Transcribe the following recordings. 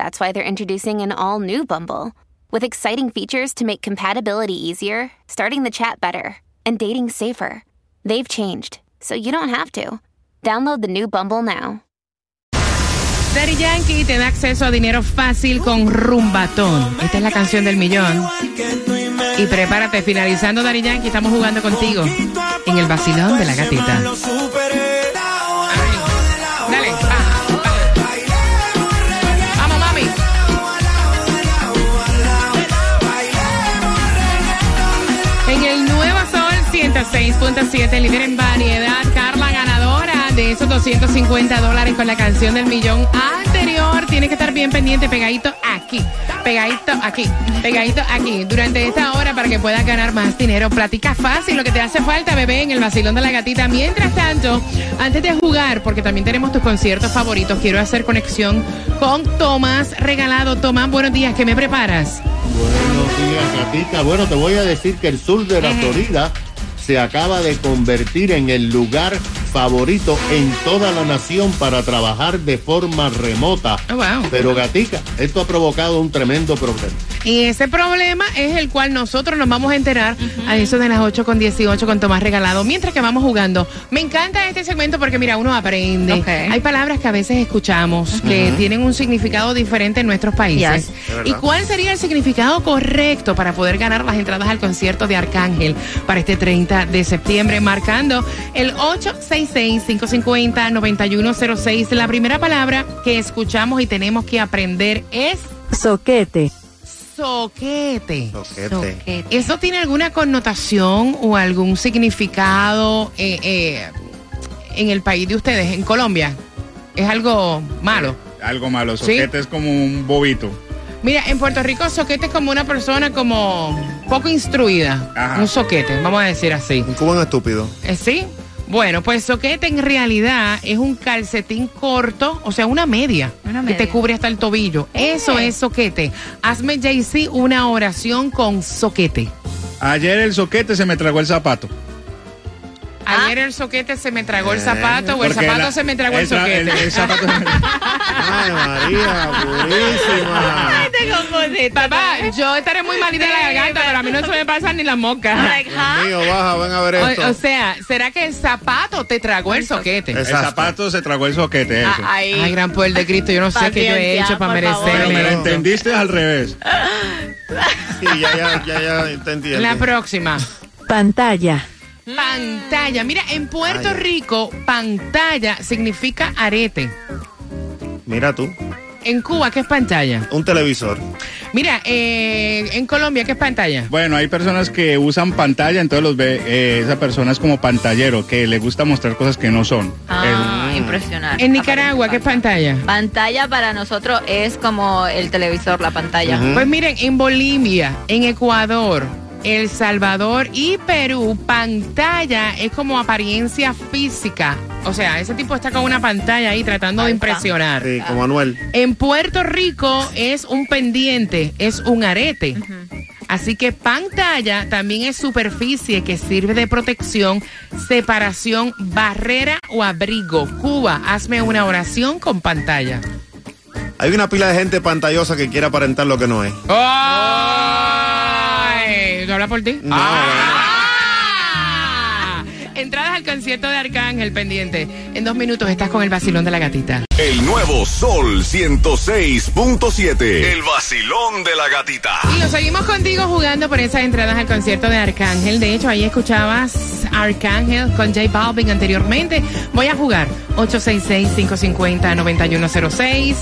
that's why they're introducing an all new Bumble with exciting features to make compatibility easier, starting the chat better, and dating safer. They've changed, so you don't have to. Download the new Bumble now. Daddy Yankee te da acceso a dinero fácil con Rumbatón. Esta es la canción del millón. Y prepárate, finalizando Daddy Yankee, estamos jugando contigo en el vacilón de la gatita. 106.7, líder en variedad, Carla ganadora de esos 250 dólares con la canción del millón anterior. Tiene que estar bien pendiente, pegadito aquí, pegadito aquí, pegadito aquí, durante esta hora para que puedas ganar más dinero. Platica fácil lo que te hace falta, bebé, en el vacilón de la gatita. Mientras tanto, antes de jugar, porque también tenemos tus conciertos favoritos, quiero hacer conexión con Tomás Regalado. Tomás, buenos días, ¿qué me preparas? Buenos días, Gatita. Bueno, te voy a decir que el sur de la Florida se acaba de convertir en el lugar favorito en toda la nación para trabajar de forma remota. Oh, wow. Pero, Gatica, esto ha provocado un tremendo problema. Y ese problema es el cual nosotros nos vamos a enterar a eso de las 8 con 18 con Tomás Regalado, mientras que vamos jugando. Me encanta este segmento porque, mira, uno aprende. Hay palabras que a veces escuchamos que tienen un significado diferente en nuestros países. Yes. ¿Y cuál sería el significado correcto para poder ganar las entradas al concierto de Arcángel para este 30 de septiembre? Marcando el 866-550-9106. La primera palabra que escuchamos y tenemos que aprender es Soquete. soquete. Soquete. ¿Eso tiene alguna connotación o algún significado eh, eh, en el país de ustedes, en Colombia? ¿Es algo malo? Algo malo, ¿Sí? soquete es como un bobito. Mira, en Puerto Rico soquete es como una persona como poco instruida. Ajá. Un soquete, vamos a decir así. Un cubano estúpido. Eh, ¿Sí? Bueno, pues soquete en realidad es un calcetín corto, o sea, una media, Una que te media. cubre hasta el tobillo. Eso es soquete. Hazme, JC, una oración con soquete. Ayer el soquete se me tragó el zapato. Ayer el soquete se me tragó el zapato o el zapato la- se me tragó el, soquete. El, el zapato se me- Ay, María, purísima. Te confundiste. Papá, yo estaré muy malita de la garganta, pero a mí no se me pasan ni las moscas. Like, huh? Mío, baja, ven a ver esto. O, o sea, ¿será que el zapato te tragó el soquete? el Exacto. zapato se tragó el soquete. Eso. Ah, ahí. Ay, gran poder de Cristo, yo no sé qué yo he hecho para favor. Pero me lo entendiste al revés. Sí, ya, ya, ya, ya te entiendo. La próxima. Pantalla. Pantalla. Mira, en Puerto Ay. Rico, pantalla significa arete. Mira tú, En Cuba, ¿qué es pantalla? un televisor. Mira, eh, en Colombia, ¿qué es pantalla? Bueno, hay personas que usan pantalla, entonces los ve, eh, esa persona es como pantallero, que le gusta mostrar cosas que no son. Ah, impresionante. En Nicaragua, ¿qué es pantalla? Pantalla para nosotros es como el televisor, la pantalla. Pues miren, en Bolivia, en Ecuador, El Salvador y Perú, pantalla es como apariencia física. O sea, ese tipo está con una pantalla ahí tratando de impresionar. Sí, como Anuel. En Puerto Rico es un pendiente, es un arete. Así que pantalla también es superficie que sirve de protección, separación, barrera o abrigo. Cuba, hazme una oración con pantalla. Hay una pila de gente pantallosa que quiere aparentar lo que no es. ¡Ay! ¿Tú hablas por ti? No, ¡Ah! entradas al concierto de Arcángel pendiente. En dos minutos estás con el vacilón de la gatita. El nuevo Sol 106.7. El vacilón de la gatita. Y lo seguimos contigo jugando por esas entradas al concierto de Arcángel. De hecho, ahí escuchabas Arcángel con J Balvin anteriormente. Voy a jugar 866-550-9106.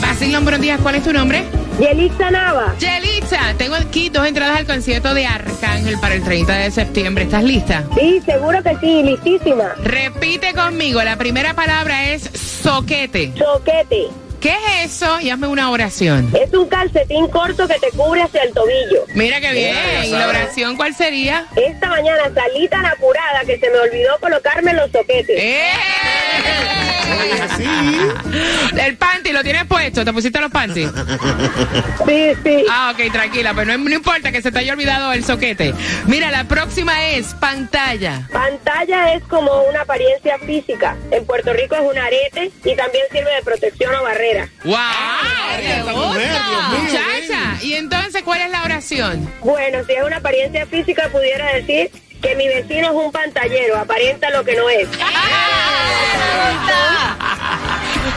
Vacilón, buenos días. ¿Cuál es tu nombre? Yelitza Nava. Yelitza, tengo aquí dos entradas al concierto de Arcángel para el 30 de septiembre. ¿Estás lista? Sí, seguro que sí, listísima. Repite conmigo. La primera palabra es soquete. Soquete. ¿Qué es eso? Y hazme una oración. Es un calcetín corto que te cubre hacia el tobillo. Mira qué bien. ¿Y la oración cuál sería? Esta mañana salí tan apurada que se me olvidó colocarme los soquetes. ¡Eh! El panty lo tienes puesto, ¿te pusiste los panty? Sí, sí. Ah, ok, tranquila, pero no, no importa que se te haya olvidado el soquete. Mira, la próxima es pantalla. Pantalla es como una apariencia física. En Puerto Rico es un arete y también sirve de protección o barrera. ¡Wow! ¡Te gusta! Muchacha, ¿y entonces cuál es la oración? Bueno, si es una apariencia física, pudiera decir que mi vecino es un pantallero, aparenta lo que no es.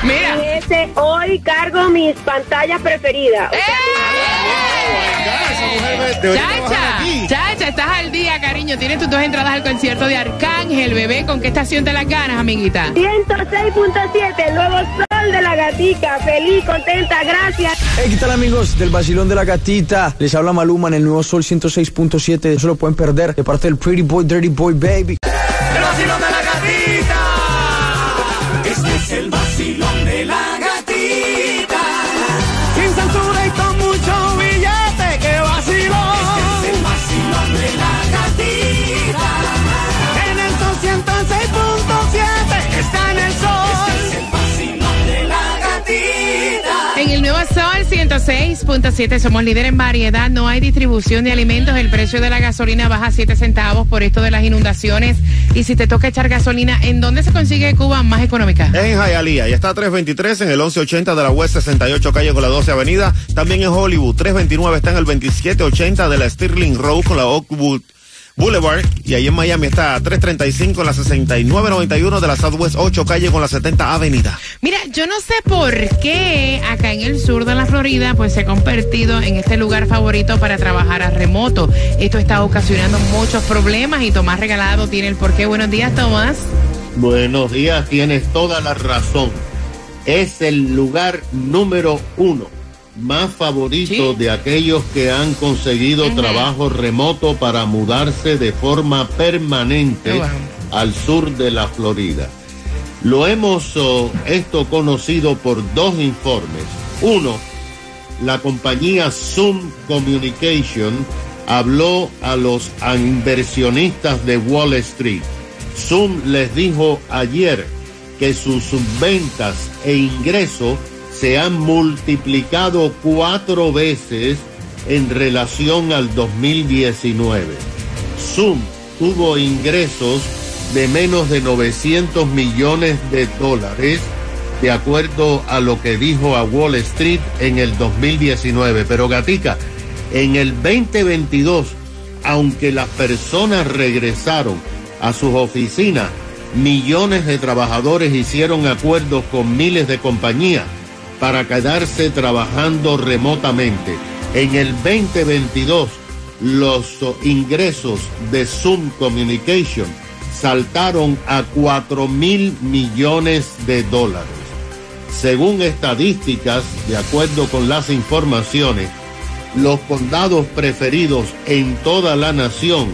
Mira. Y ese, hoy cargo mis pantallas preferidas. O sea, Chacha, chacha, estás al día, cariño. Tienes tus dos entradas al concierto de Arcángel, bebé. ¿Con qué estación te las ganas, amiguita? 106.7, el nuevo sol de la gatica. Feliz, contenta, gracias. Hey, ¿qué tal amigos del Basilón de la Gatita? Les habla Maluma en el nuevo Sol 106.7. Eso lo pueden perder de parte del Pretty Boy, Dirty Boy, Baby. El vacilón de la gatita. Este es el 106.7 somos líder en variedad, no hay distribución de alimentos, el precio de la gasolina baja 7 centavos por esto de las inundaciones y si te toca echar gasolina, ¿en dónde se consigue Cuba más económica? En Hialeah, ya está 323 en el 1180 de la West 68 calle con la 12 avenida. También en Hollywood, 329 está en el 2780 de la Stirling Road con la Oakwood Boulevard. Y ahí en Miami está 335 en la 6991 de la Southwest 8 calle con la 70 avenida. Mira, yo no sé por qué en el sur de la Florida pues se ha convertido en este lugar favorito para trabajar a remoto. Esto está ocasionando muchos problemas y Tomás Regalado tiene el porqué. Buenos días, Tomás. Buenos días, tienes toda la razón. Es el lugar número uno más favorito de aquellos que han conseguido trabajo remoto para mudarse de forma permanente al sur de la Florida. Lo hemos oh, esto conocido por dos informes. Uno, la compañía Zoom Communication habló a los inversionistas de Wall Street. Zoom les dijo ayer que sus ventas e ingresos se han multiplicado cuatro veces en relación al 2019. Zoom tuvo ingresos de menos de 900 millones de dólares, de acuerdo a lo que dijo a Wall Street en el 2019. Pero Gatica, en el 2022, aunque las personas regresaron a sus oficinas, millones de trabajadores hicieron acuerdos con miles de compañías para quedarse trabajando remotamente. En el 2022, los ingresos de Zoom Communication saltaron a 4 mil millones de dólares. Según estadísticas, de acuerdo con las informaciones, los condados preferidos en toda la nación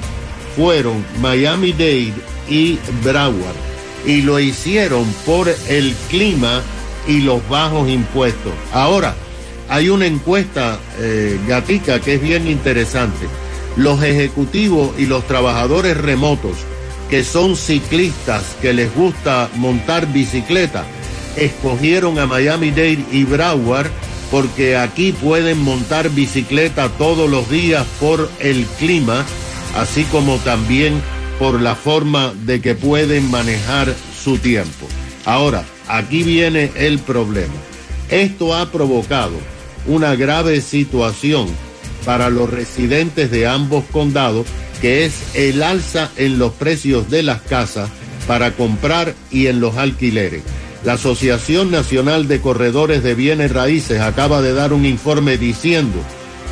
fueron Miami-Dade y Broward y lo hicieron por el clima y los bajos impuestos. Ahora, hay una encuesta, eh, Gatica, que es bien interesante. Los ejecutivos y los trabajadores remotos que son ciclistas, que les gusta montar bicicleta, escogieron a Miami-Dade y Broward porque aquí pueden montar bicicleta todos los días por el clima, así como también por la forma de que pueden manejar su tiempo. Ahora, aquí viene el problema. Esto ha provocado una grave situación para los residentes de ambos condados que es el alza en los precios de las casas para comprar y en los alquileres. La Asociación Nacional de Corredores de Bienes Raíces acaba de dar un informe diciendo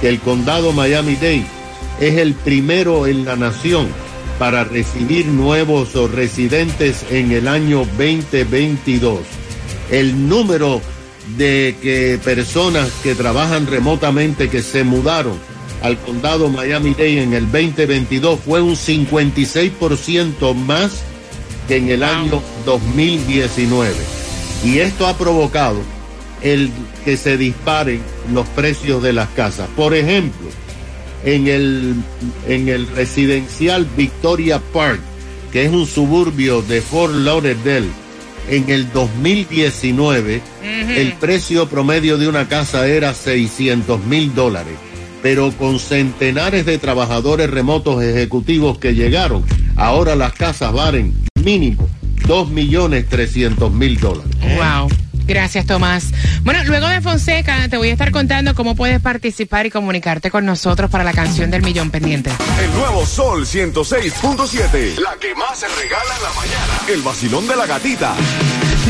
que el condado Miami-Dade es el primero en la nación para recibir nuevos residentes en el año 2022. El número de que personas que trabajan remotamente que se mudaron al condado Miami-Dade en el 2022 fue un 56% más que en el año 2019. Y esto ha provocado el que se disparen los precios de las casas. Por ejemplo, en el, en el residencial Victoria Park, que es un suburbio de Fort Lauderdale, en el 2019 el precio promedio de una casa era 600 mil dólares, pero con centenares de trabajadores remotos ejecutivos que llegaron, ahora las casas valen mínimo 2 millones 300 mil dólares. Wow. Gracias, Tomás. Bueno, luego de Fonseca, te voy a estar contando cómo puedes participar y comunicarte con nosotros para la canción del millón pendiente. El nuevo Sol 106.7. La que más se regala en la mañana. El vacilón de la gatita.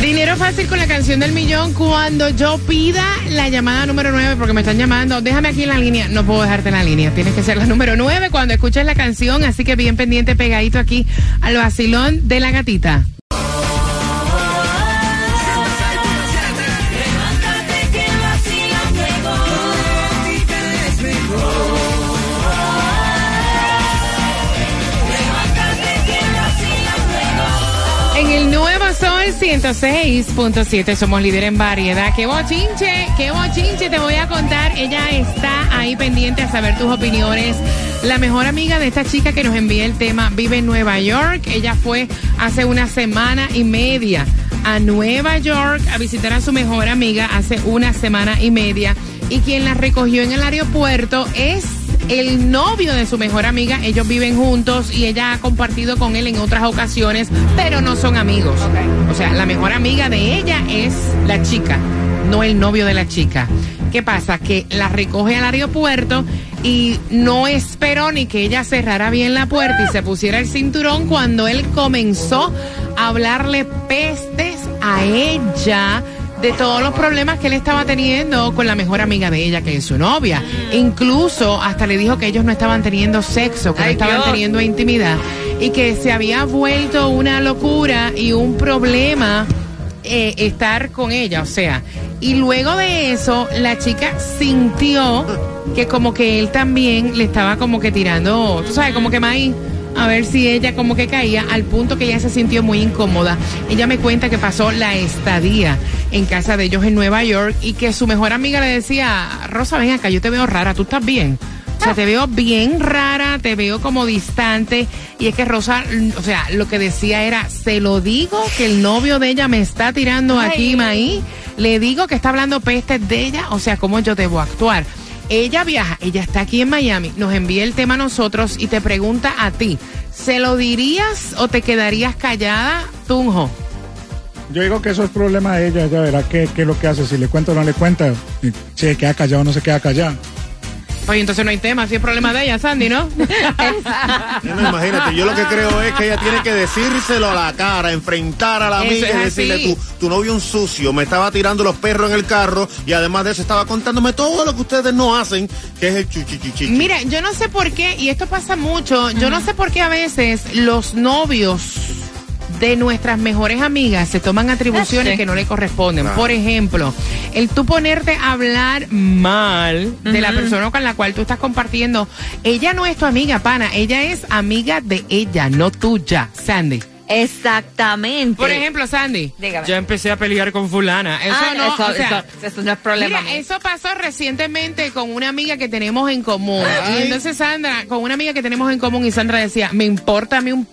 Dinero fácil con la canción del millón cuando yo pida la llamada número 9 porque me están llamando. Déjame aquí en la línea. No puedo dejarte en la línea. Tienes que ser la número 9 cuando escuches la canción. Así que bien pendiente, pegadito aquí al vacilón de la gatita. 106.7 somos líder en variedad. ¡Qué bochinche! ¡Qué bochinche! Te voy a contar. Ella está ahí pendiente a saber tus opiniones. La mejor amiga de esta chica que nos envía el tema vive en Nueva York. Ella fue hace una semana y media a Nueva York a visitar a su mejor amiga hace una semana y media. Y quien la recogió en el aeropuerto es el novio de su mejor amiga. Ellos viven juntos y ella ha compartido con él en otras ocasiones, pero no son amigos. O sea, la mejor amiga de ella es la chica, no el novio de la chica. ¿Qué pasa? Que la recoge al aeropuerto y no esperó ni que ella cerrara bien la puerta y se pusiera el cinturón cuando él comenzó a hablarle pestes a ella de todos los problemas que él estaba teniendo con la mejor amiga de ella, que es su novia. Incluso hasta le dijo que ellos no estaban teniendo sexo, que no estaban Dios. teniendo intimidad y que se había vuelto una locura y un problema eh, estar con ella, o sea. Y luego de eso, la chica sintió que como que él también le estaba como que tirando, tú sabes, como que maíz a ver si ella como que caía al punto que ella se sintió muy incómoda. Ella me cuenta que pasó la estadía en casa de ellos en Nueva York y que su mejor amiga le decía, Rosa, ven acá, yo te veo rara, tú estás bien. O sea, te veo bien rara, te veo como distante. Y es que Rosa, o sea, lo que decía era, se lo digo que el novio de ella me está tirando aquí, maíz. Le digo que está hablando pestes de ella, o sea, ¿cómo yo debo actuar? Ella viaja, ella está aquí en Miami, nos envía el tema a nosotros y te pregunta a ti, ¿se lo dirías o te quedarías callada, Tunjo? Yo digo que eso es problema de ella, ella verá qué, qué es lo que hace, si le cuenta o no le cuenta, se queda callado o no se queda callado. Pues entonces no hay tema, si es problema de ella, Sandy, ¿no? No, imagínate, yo lo que creo es que ella tiene que decírselo a la cara, enfrentar a la Eso amiga y es decirle, así. tu, tu novio un sucio, me estaba tirando los perros en el carro y además de eso estaba contándome todo lo que ustedes no hacen, que es el chuchichichi. Mira, yo no sé por qué, y esto pasa mucho, yo no sé por qué a veces los novios de nuestras mejores amigas se toman atribuciones Ah, sí. que no le corresponden. Claro. Por ejemplo, el tú ponerte a hablar mal de la persona con la cual tú estás compartiendo, ella no es tu amiga, pana, ella es amiga de ella, no tuya, Sandy. Exactamente. Por ejemplo, Sandy, Dígame. yo empecé a pelear con fulana. Eso Ah, no, eso, o sea, eso- eso no es problema Mira, eso pasó recientemente con una amiga que tenemos en común. Ay. Y entonces Sandra, con una amiga que tenemos en común, y Sandra decía, me importa a mí un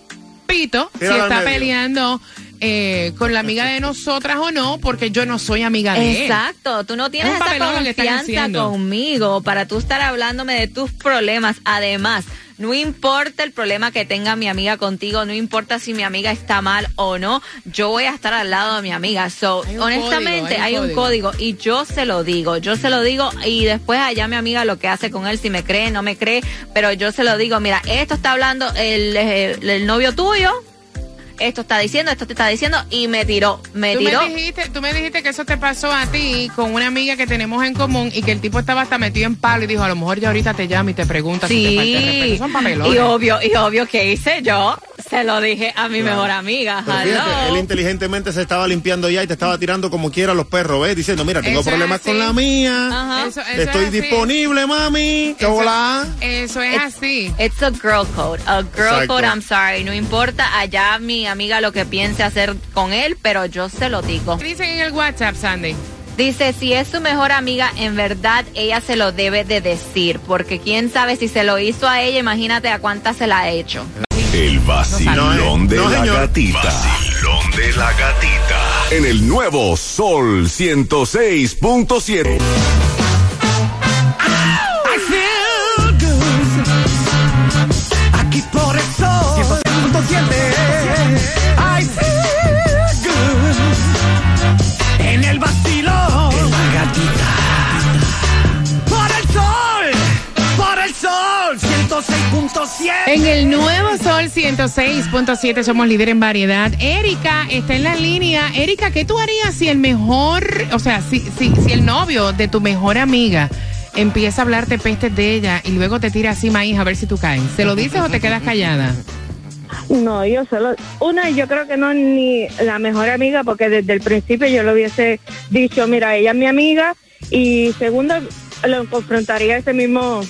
pito si está peleando eh, con la amiga de nosotras o no, porque yo no soy amiga de él. Exacto, tú no tienes Es esa confianza conmigo para tú estar hablándome de tus problemas. Además, no importa el problema que tenga mi amiga contigo, no importa si mi amiga está mal o no, yo voy a estar al lado de mi amiga. So, honestamente, código, hay hay un un código y yo se lo digo, yo se lo digo y después allá mi amiga lo que hace con él, si me cree, no me cree, pero yo se lo digo, mira, esto está hablando el, el, el novio tuyo, esto está diciendo, esto te está diciendo y me tiró, me Tú tiró. me, dijiste, tú me dijiste que eso te pasó a ti con una amiga que tenemos en común y que el tipo estaba hasta metido en palo y dijo, a lo mejor ya ahorita te llama y te pregunta si te falta el respeto. Sí, Son papelones. y obvio, y obvio que hice yo, se lo dije a mi mejor amiga. Fíjate, él inteligentemente se estaba limpiando ya y te estaba tirando como quiera los perros, ¿ves? Diciendo, mira, tengo Eso problemas con la mía. Ajá. Eso- eso Estoy es así. disponible, mami. ¿Qué Eso- hola? Eso es así. It's a girl code, a girl Exacto. code, I'm sorry, no importa allá mi amiga lo que piense hacer con él, pero yo se lo digo. ¿Qué dicen en el WhatsApp, Sandy? Dice, si es su mejor amiga, en verdad ella se lo debe de decir, porque quién sabe si se lo hizo a ella, imagínate a cuántas se la ha hecho. El vacilón de No, la señor. gatita. Vacilón de la gatita. En el nuevo Sol 106.7. I feel good. Aquí por el sol 106.7. 106.7. En el nuevo Sol 106.7 somos líder en variedad. Erika está en la línea. Erika, ¿qué tú harías si el mejor, o sea, si, si, si el novio de tu mejor amiga empieza a hablarte pestes de ella y luego te tira así maíz a ver si tú caes? ¿Se lo dices o te quedas callada? No, yo solo, una, yo creo que no ni la mejor amiga, porque desde el principio yo le hubiese dicho, mira, ella es mi amiga, y segundo, lo confrontaría ese mismo,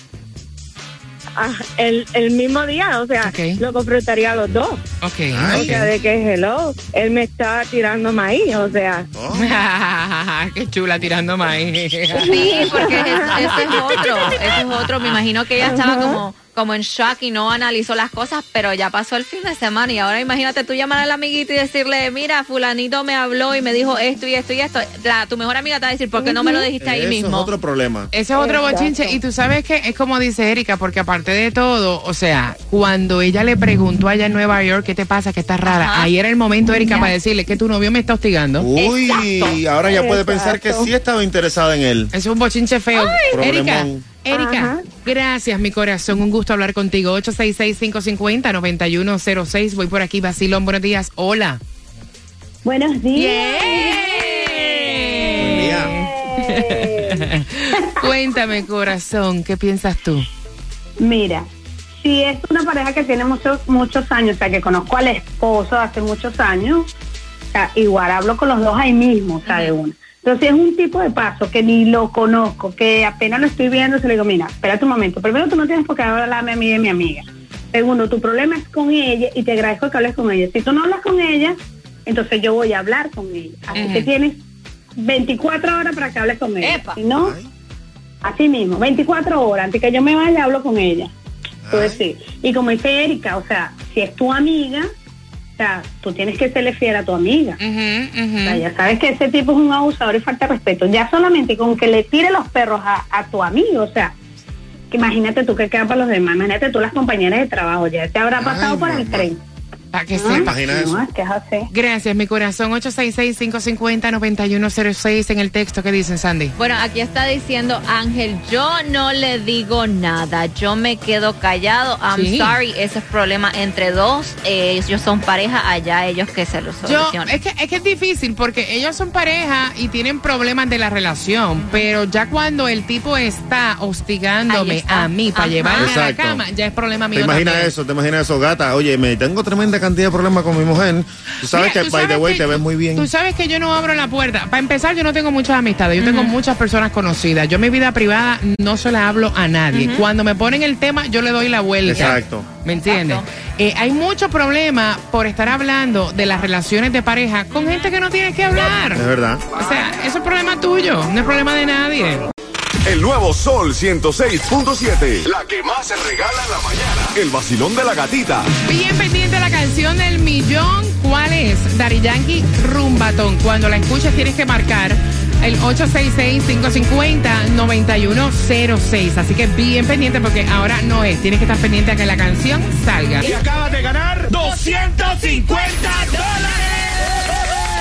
ah, el, el mismo día, o sea, lo confrontaría a los dos. Ok. O sea, de que, hello, él me está tirando maíz, o sea, Qué chula tirando maíz. Sí, porque ese, ese es otro, ese es otro. Me imagino que ella estaba como, como en shock y no analizó las cosas, pero ya pasó el fin de semana y ahora imagínate tú llamar al amiguito y decirle, mira, fulanito me habló y me dijo esto y esto y esto. La, tu mejor amiga te va a decir, ¿por qué no me lo dijiste ahí Eso mismo? es otro problema. Ese es otro Exacto. bochinche. Y tú sabes que es como dice Erika, porque aparte de todo, o sea, cuando ella le preguntó allá en Nueva York, ¿qué te pasa? Que estás rara. Ajá. Ahí era el momento, Erika, para decirle que tu novio me está hostigando. Uy, Exacto. ahora ya puede pensar que sí estaba interesada en él. Eso es un bochinche feo. Erika, Problemón. Erika, Ajá. Gracias, mi corazón. Un gusto hablar contigo. 866-550-9106. Voy por aquí, Basilón. Buenos días. Hola. buenos días. Cuéntame, corazón, ¿qué piensas tú? Mira, si es una pareja que tiene muchos muchos años, o sea, que conozco al esposo hace muchos años, o sea, igual hablo con los dos ahí mismo, o sea, de una. Entonces, es un tipo de paso que ni lo conozco, que apenas lo estoy viendo, se le digo, mira, espérate un momento. Primero, tú no tienes por qué hablarme a mí de mi amiga. Segundo, tu problema es con ella y te agradezco que hables con ella. Si tú no hablas con ella, entonces yo voy a hablar con ella. Así que tienes 24 horas para que hables con ella. Epa. Si no, así mismo, 24 horas. Antes que yo me vaya, hablo con ella. Pues sí. Y como dice Erika, o sea, si es tu amiga, o sea, tú tienes que serle fiel a tu amiga. O sea, ya sabes que ese tipo es un abusador y falta de respeto. Ya solamente con que le tire los perros a, a tu amigo, o sea, que imagínate tú que queda para los demás, imagínate tú las compañeras de trabajo, ya te habrá pasado Ay, por el tren. Para que ¿Ah? sepa. Imagina eso. No, es que es así. Gracias, mi corazón. 866-550-9106 en el texto que dicen, Sandy. Bueno, aquí está diciendo Ángel, yo no le digo nada, yo me quedo callado. I'm Sí. sorry, ese es problema entre dos. eh, ellos son pareja, allá ellos que se lo Yo, solucionen. es que, es que es difícil porque ellos son pareja y tienen problemas de la relación, pero ya cuando el tipo está hostigándome está. a mí para llevarme a la cama, ya es problema ¿Te mío. imaginas también. eso? ¿Te imaginas eso, gata? Oye, me tengo tremenda cantidad de problemas con mi mujer. Tú sabes Mira, que, tú by the sabes way, que- te ves muy bien. Tú sabes que yo no abro la puerta. Para empezar, yo no tengo muchas amistades. Yo tengo muchas personas conocidas. Yo mi vida privada no se la hablo a nadie. Cuando me ponen el tema, yo le doy la vuelta. Exacto. ¿Me entiendes? Eh, hay mucho problema por estar hablando de las relaciones de pareja con gente que no tiene que hablar. Es verdad. O sea, eso es problema tuyo, no es problema de nadie. El nuevo Sol 106.7. La que más se regala en la mañana. El vacilón de la gatita. Bien pendiente canción del millón, ¿cuál es? Dari Yankee Rumbatón. Cuando la escuches tienes que marcar el 866-550-9106. Así que bien pendiente porque ahora no es. Tienes que estar pendiente a que la canción salga. Y acabas de ganar 250 dólares.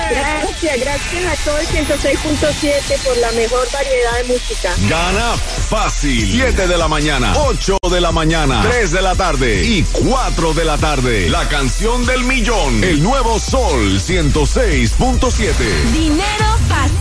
Gracias, gracias a todo el 106.7 por la mejor variedad de música. Gana fácil. 7 de la mañana, 8 de la mañana, 3 de la tarde y 4 de la tarde. La canción del millón. El nuevo Sol 106.7. Dinero fácil.